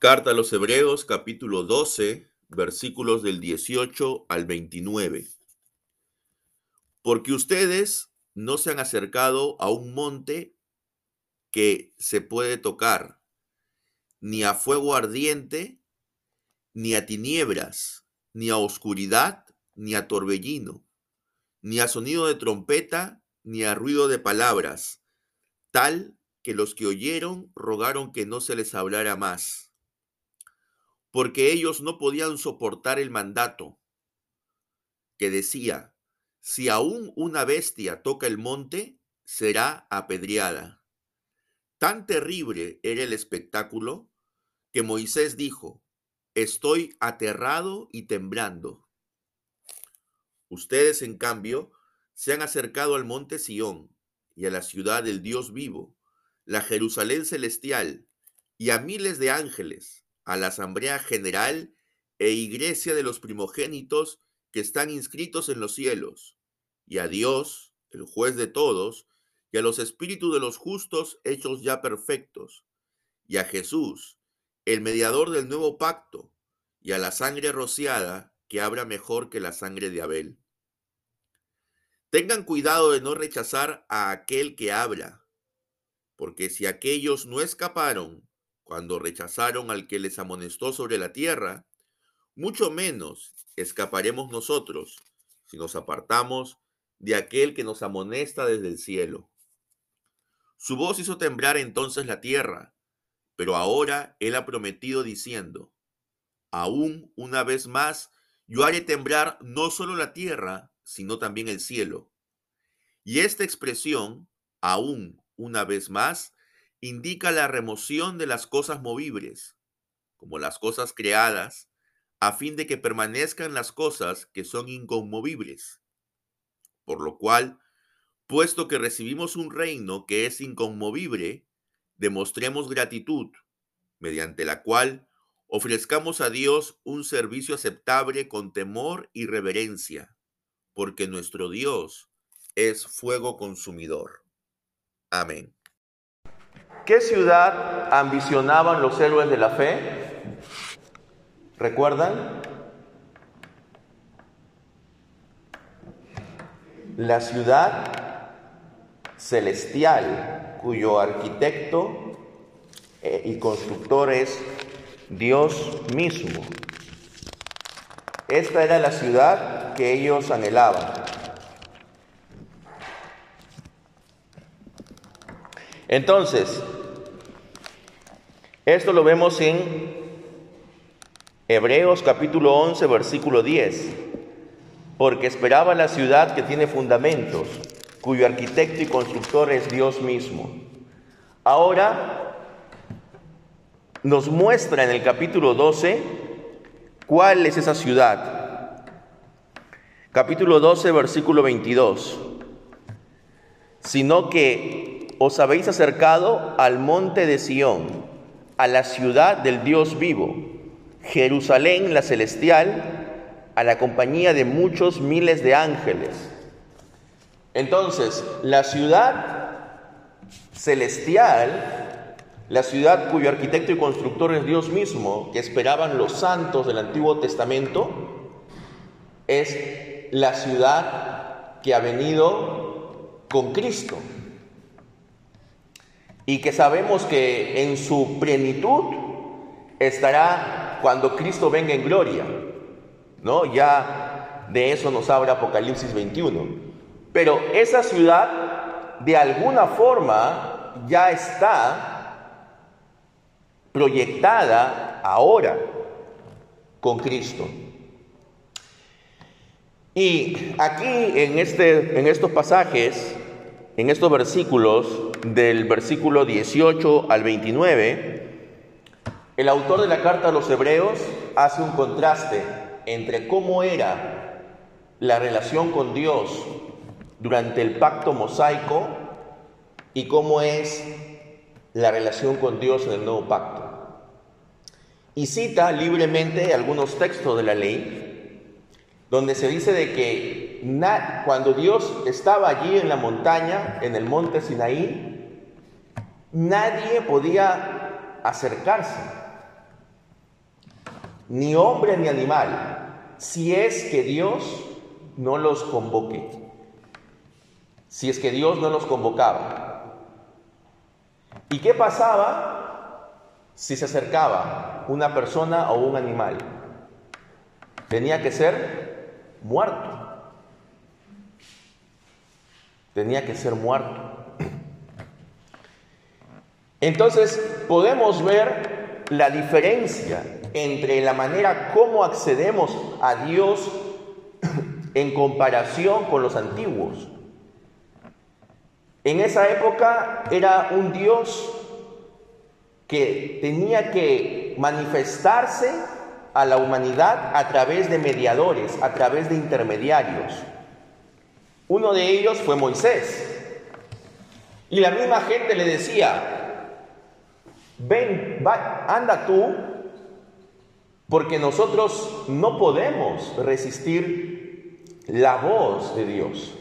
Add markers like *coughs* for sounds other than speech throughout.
Carta a los Hebreos capítulo 12, versículos del 18 al 29. Porque ustedes no se han acercado a un monte que se puede tocar, ni a fuego ardiente, ni a tinieblas, ni a oscuridad, ni a torbellino, ni a sonido de trompeta, ni a ruido de palabras, tal que los que oyeron rogaron que no se les hablara más porque ellos no podían soportar el mandato que decía, si aún una bestia toca el monte, será apedreada. Tan terrible era el espectáculo que Moisés dijo, estoy aterrado y temblando. Ustedes, en cambio, se han acercado al monte Sión y a la ciudad del Dios vivo, la Jerusalén celestial, y a miles de ángeles, a la Asamblea General e Iglesia de los primogénitos que están inscritos en los cielos, y a Dios, el juez de todos, y a los espíritus de los justos hechos ya perfectos, y a Jesús, el mediador del nuevo pacto, y a la sangre rociada que habla mejor que la sangre de Abel. Tengan cuidado de no rechazar a aquel que habla, porque si aquellos no escaparon, cuando rechazaron al que les amonestó sobre la tierra, mucho menos escaparemos nosotros si nos apartamos de aquel que nos amonesta desde el cielo. Su voz hizo temblar entonces la tierra, pero ahora él ha prometido diciendo, aún una vez más yo haré temblar no solo la tierra, sino también el cielo. Y esta expresión, aún una vez más, indica la remoción de las cosas movibles, como las cosas creadas, a fin de que permanezcan las cosas que son inconmovibles. Por lo cual, puesto que recibimos un reino que es inconmovible, demostremos gratitud, mediante la cual ofrezcamos a Dios un servicio aceptable con temor y reverencia, porque nuestro Dios es fuego consumidor. Amén. ¿Qué ciudad ambicionaban los héroes de la fe? ¿Recuerdan? La ciudad celestial, cuyo arquitecto y constructor es Dios mismo. Esta era la ciudad que ellos anhelaban. Entonces, esto lo vemos en Hebreos capítulo 11, versículo 10. Porque esperaba la ciudad que tiene fundamentos, cuyo arquitecto y constructor es Dios mismo. Ahora nos muestra en el capítulo 12 cuál es esa ciudad. Capítulo 12, versículo 22. Sino que os habéis acercado al monte de Sión a la ciudad del Dios vivo, Jerusalén la celestial, a la compañía de muchos miles de ángeles. Entonces, la ciudad celestial, la ciudad cuyo arquitecto y constructor es Dios mismo, que esperaban los santos del Antiguo Testamento, es la ciudad que ha venido con Cristo y que sabemos que en su plenitud estará cuando Cristo venga en gloria. ¿No? Ya de eso nos habla Apocalipsis 21. Pero esa ciudad de alguna forma ya está proyectada ahora con Cristo. Y aquí en, este, en estos pasajes en estos versículos, del versículo 18 al 29, el autor de la carta a los hebreos hace un contraste entre cómo era la relación con Dios durante el pacto mosaico y cómo es la relación con Dios en el nuevo pacto. Y cita libremente algunos textos de la ley donde se dice de que cuando Dios estaba allí en la montaña, en el monte Sinaí, nadie podía acercarse. ni hombre ni animal, si es que Dios no los convoque, si es que Dios no los convocaba. ¿Y qué pasaba si se acercaba una persona o un animal? Tenía que ser muerto. Tenía que ser muerto. Entonces podemos ver la diferencia entre la manera como accedemos a Dios *coughs* en comparación con los antiguos. En esa época era un Dios que tenía que manifestarse a la humanidad a través de mediadores, a través de intermediarios. Uno de ellos fue Moisés. Y la misma gente le decía, ven, anda tú, porque nosotros no podemos resistir la voz de Dios.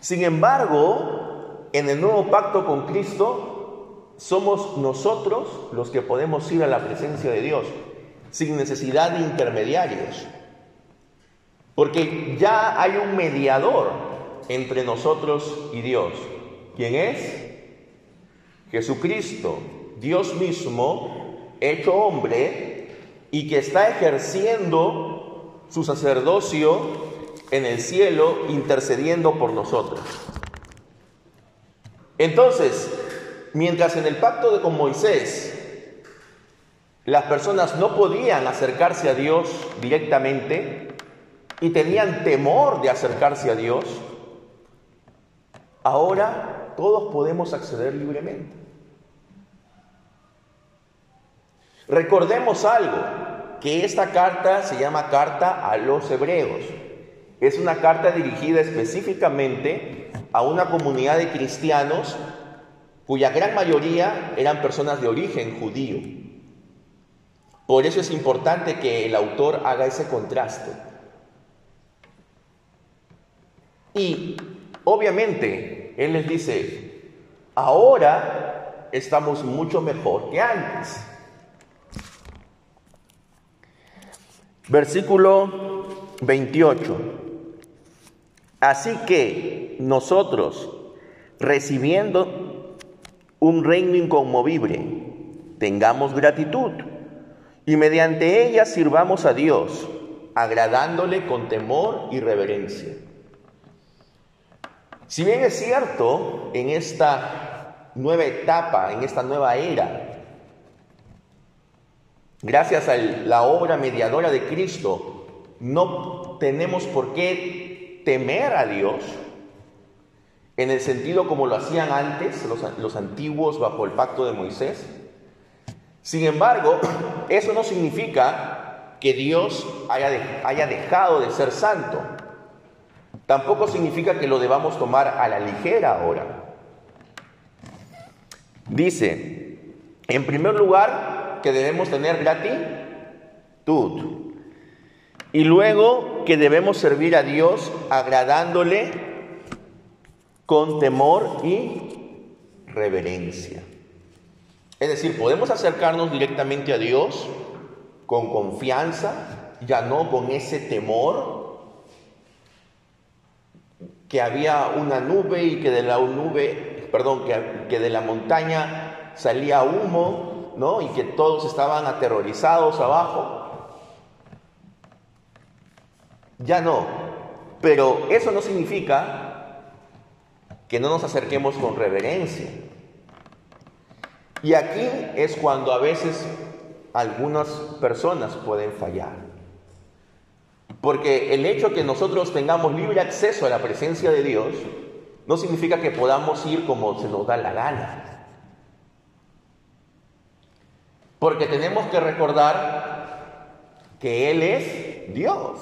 Sin embargo, en el nuevo pacto con Cristo, somos nosotros los que podemos ir a la presencia de Dios, sin necesidad de intermediarios. Porque ya hay un mediador entre nosotros y Dios. ¿Quién es? Jesucristo, Dios mismo, hecho hombre, y que está ejerciendo su sacerdocio en el cielo, intercediendo por nosotros. Entonces, mientras en el pacto de con Moisés las personas no podían acercarse a Dios directamente y tenían temor de acercarse a Dios, ahora todos podemos acceder libremente. Recordemos algo, que esta carta se llama carta a los hebreos. Es una carta dirigida específicamente a una comunidad de cristianos cuya gran mayoría eran personas de origen judío. Por eso es importante que el autor haga ese contraste. Y obviamente él les dice, ahora estamos mucho mejor que antes. Versículo 28. Así que nosotros, recibiendo un reino inconmovible, tengamos gratitud y mediante ella sirvamos a Dios, agradándole con temor y reverencia. Si bien es cierto, en esta nueva etapa, en esta nueva era, Gracias a la obra mediadora de Cristo, no tenemos por qué temer a Dios en el sentido como lo hacían antes los, antiguos bajo el pacto de Moisés. Sin embargo, *clears throat* eso no significa que Dios haya, dejado de ser santo. Tampoco significa que lo debamos tomar a la ligera ahora. Dice, en primer lugar, que debemos tener gratitud. Y luego que debemos servir a Dios agradándole con temor y reverencia. Es decir, podemos acercarnos directamente a Dios con confianza, ya no con ese temor que había una nube y que de la nube, perdón, que, que de la montaña salía humo y que todos estaban aterrorizados abajo. Ya no. Pero eso no significa que no nos acerquemos con reverencia. Y aquí es cuando a veces algunas personas pueden fallar. Porque el hecho que nosotros tengamos libre acceso a la presencia de Dios no significa que podamos ir como se nos da la gana. Porque tenemos que recordar que Él es Dios.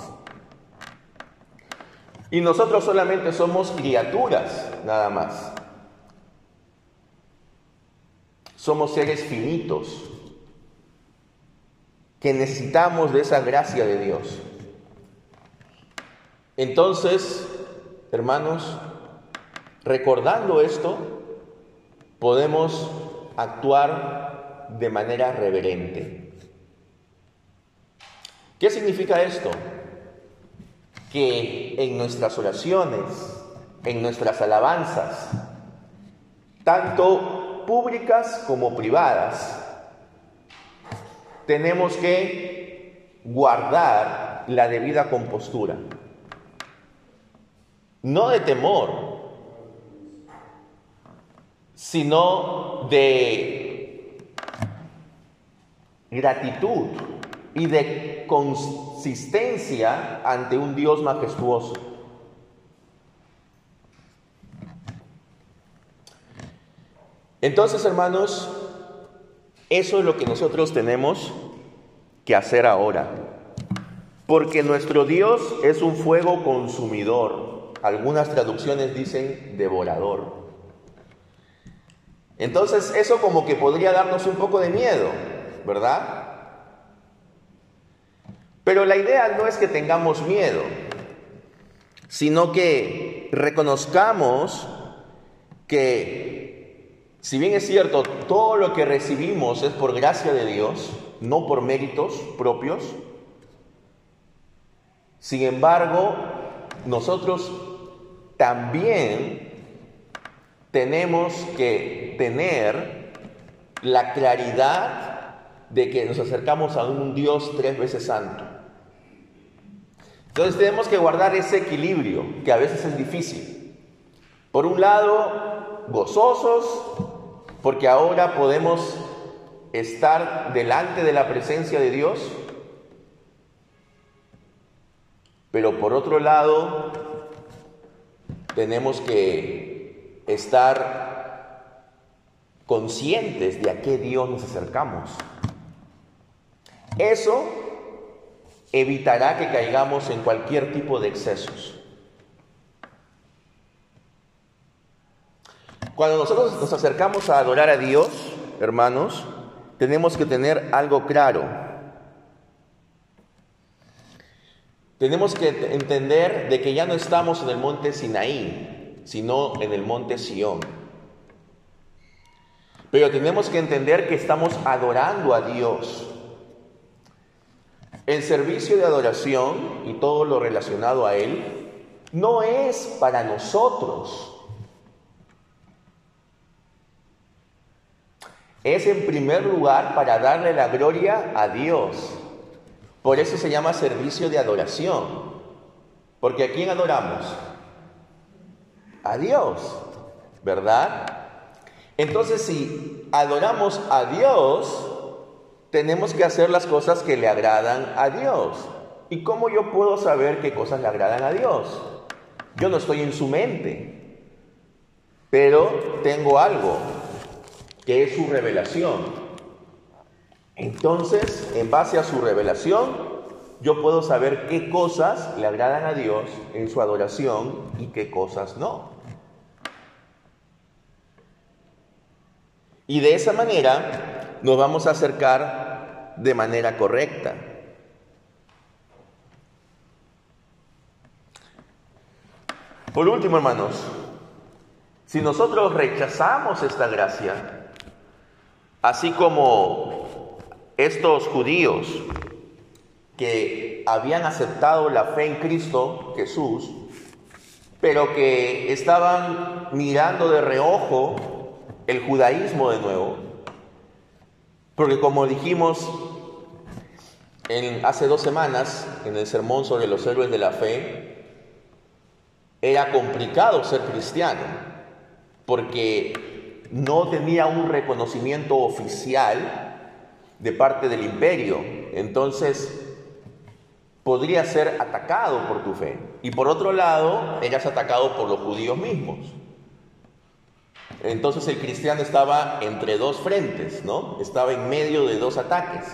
Y nosotros solamente somos criaturas, nada más. Somos seres finitos que necesitamos de esa gracia de Dios. Entonces, hermanos, recordando esto, podemos actuar de manera reverente. ¿Qué significa esto? Que en nuestras oraciones, en nuestras alabanzas, tanto públicas como privadas, tenemos que guardar la debida compostura. No de temor, sino de gratitud y de consistencia ante un Dios majestuoso. Entonces, hermanos, eso es lo que nosotros tenemos que hacer ahora. Porque nuestro Dios es un fuego consumidor. Algunas traducciones dicen devorador. Entonces eso como que podría darnos un poco de miedo, ¿verdad? Pero la idea no es que tengamos miedo, sino que reconozcamos que, si bien es cierto, todo lo que recibimos es por gracia de Dios, no por méritos propios, sin embargo, nosotros también tenemos que tener la claridad de que nos acercamos a un Dios tres veces santo. Entonces tenemos que guardar ese equilibrio, que a veces es difícil. Por un lado, gozosos, porque ahora podemos estar delante de la presencia de Dios, pero por otro lado, tenemos que estar conscientes de a qué Dios nos acercamos. Eso evitará que caigamos en cualquier tipo de excesos. Cuando nosotros nos acercamos a adorar a Dios, hermanos, tenemos que tener algo claro. Tenemos que entender de que ya no estamos en el monte Sinaí, sino en el monte Sión. Pero tenemos que entender que estamos adorando a Dios. El servicio de adoración y todo lo relacionado a él no es para nosotros. Es en primer lugar para darle la gloria a Dios. Por eso se llama servicio de adoración. Porque ¿a quién adoramos? A Dios, ¿verdad? Entonces si adoramos a Dios, tenemos que hacer las cosas que le agradan a Dios. ¿Y cómo yo puedo saber qué cosas le agradan a Dios? Yo no estoy en su mente, pero tengo algo, que es su revelación. Entonces, en base a su revelación, yo puedo saber qué cosas le agradan a Dios en su adoración y qué cosas no. Y de esa manera nos vamos a acercar de manera correcta. Por último, hermanos, si nosotros rechazamos esta gracia, así como estos judíos que habían aceptado la fe en Cristo Jesús, pero que estaban mirando de reojo el judaísmo de nuevo, porque como dijimos en, hace dos semanas en el sermón sobre los héroes de la fe, era complicado ser cristiano, porque no tenía un reconocimiento oficial de parte del imperio. Entonces, podría ser atacado por tu fe. Y por otro lado, eras atacado por los judíos mismos. Entonces el cristiano estaba entre dos frentes, ¿no? Estaba en medio de dos ataques.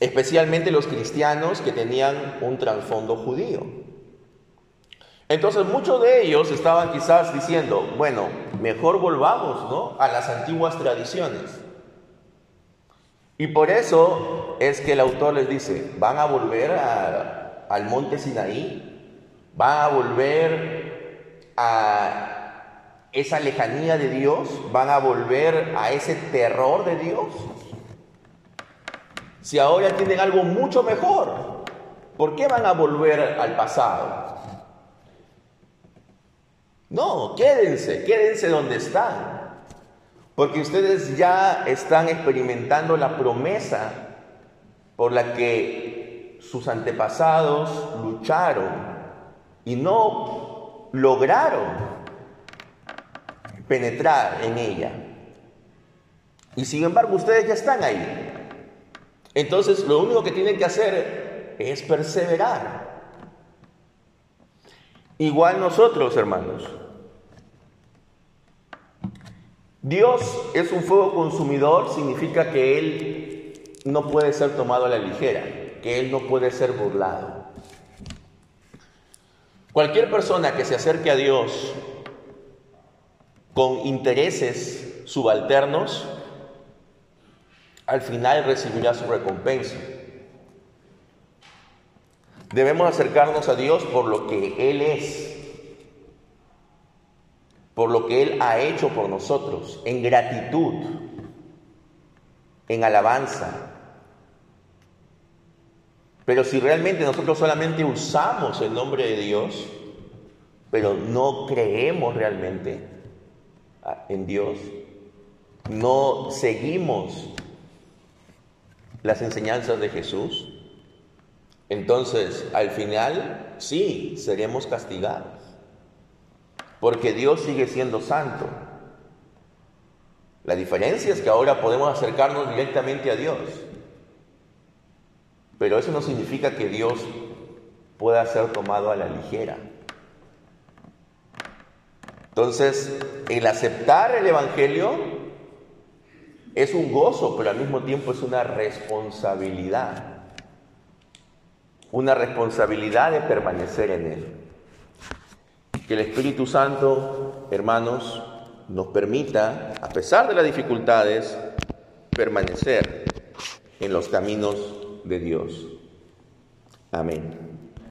Especialmente los cristianos que tenían un trasfondo judío. Entonces muchos de ellos estaban quizás diciendo, bueno, mejor volvamos, ¿no? A las antiguas tradiciones. Y por eso es que el autor les dice, van a volver al monte Sinaí, van a volver a esa lejanía de Dios? ¿Van a volver a ese terror de Dios? Si ahora tienen algo mucho mejor, ¿por qué van a volver al pasado? No, quédense, quédense donde están. Porque ustedes ya están experimentando la promesa por la que sus antepasados lucharon y no lograron penetrar en ella. Y sin embargo ustedes ya están ahí. Entonces lo único que tienen que hacer es perseverar. Igual nosotros, hermanos. Dios es un fuego consumidor, significa que Él no puede ser tomado a la ligera, que Él no puede ser burlado. Cualquier persona que se acerque a Dios con intereses subalternos, al final recibirá su recompensa. Debemos acercarnos a Dios por lo que Él es, por lo que Él ha hecho por nosotros, en gratitud, en alabanza. Pero si realmente nosotros solamente usamos el nombre de Dios, pero no creemos realmente en Dios, no seguimos las enseñanzas de Jesús, entonces, al final, sí, seremos castigados. Porque Dios sigue siendo santo. La diferencia es que ahora podemos acercarnos directamente a Dios. Pero eso no significa que Dios pueda ser tomado a la ligera. Entonces, el aceptar el Evangelio es un gozo, pero al mismo tiempo es una responsabilidad una responsabilidad de permanecer en Él. Que el Espíritu Santo, hermanos, nos permita, a pesar de las dificultades, permanecer en los caminos de Dios. Amén.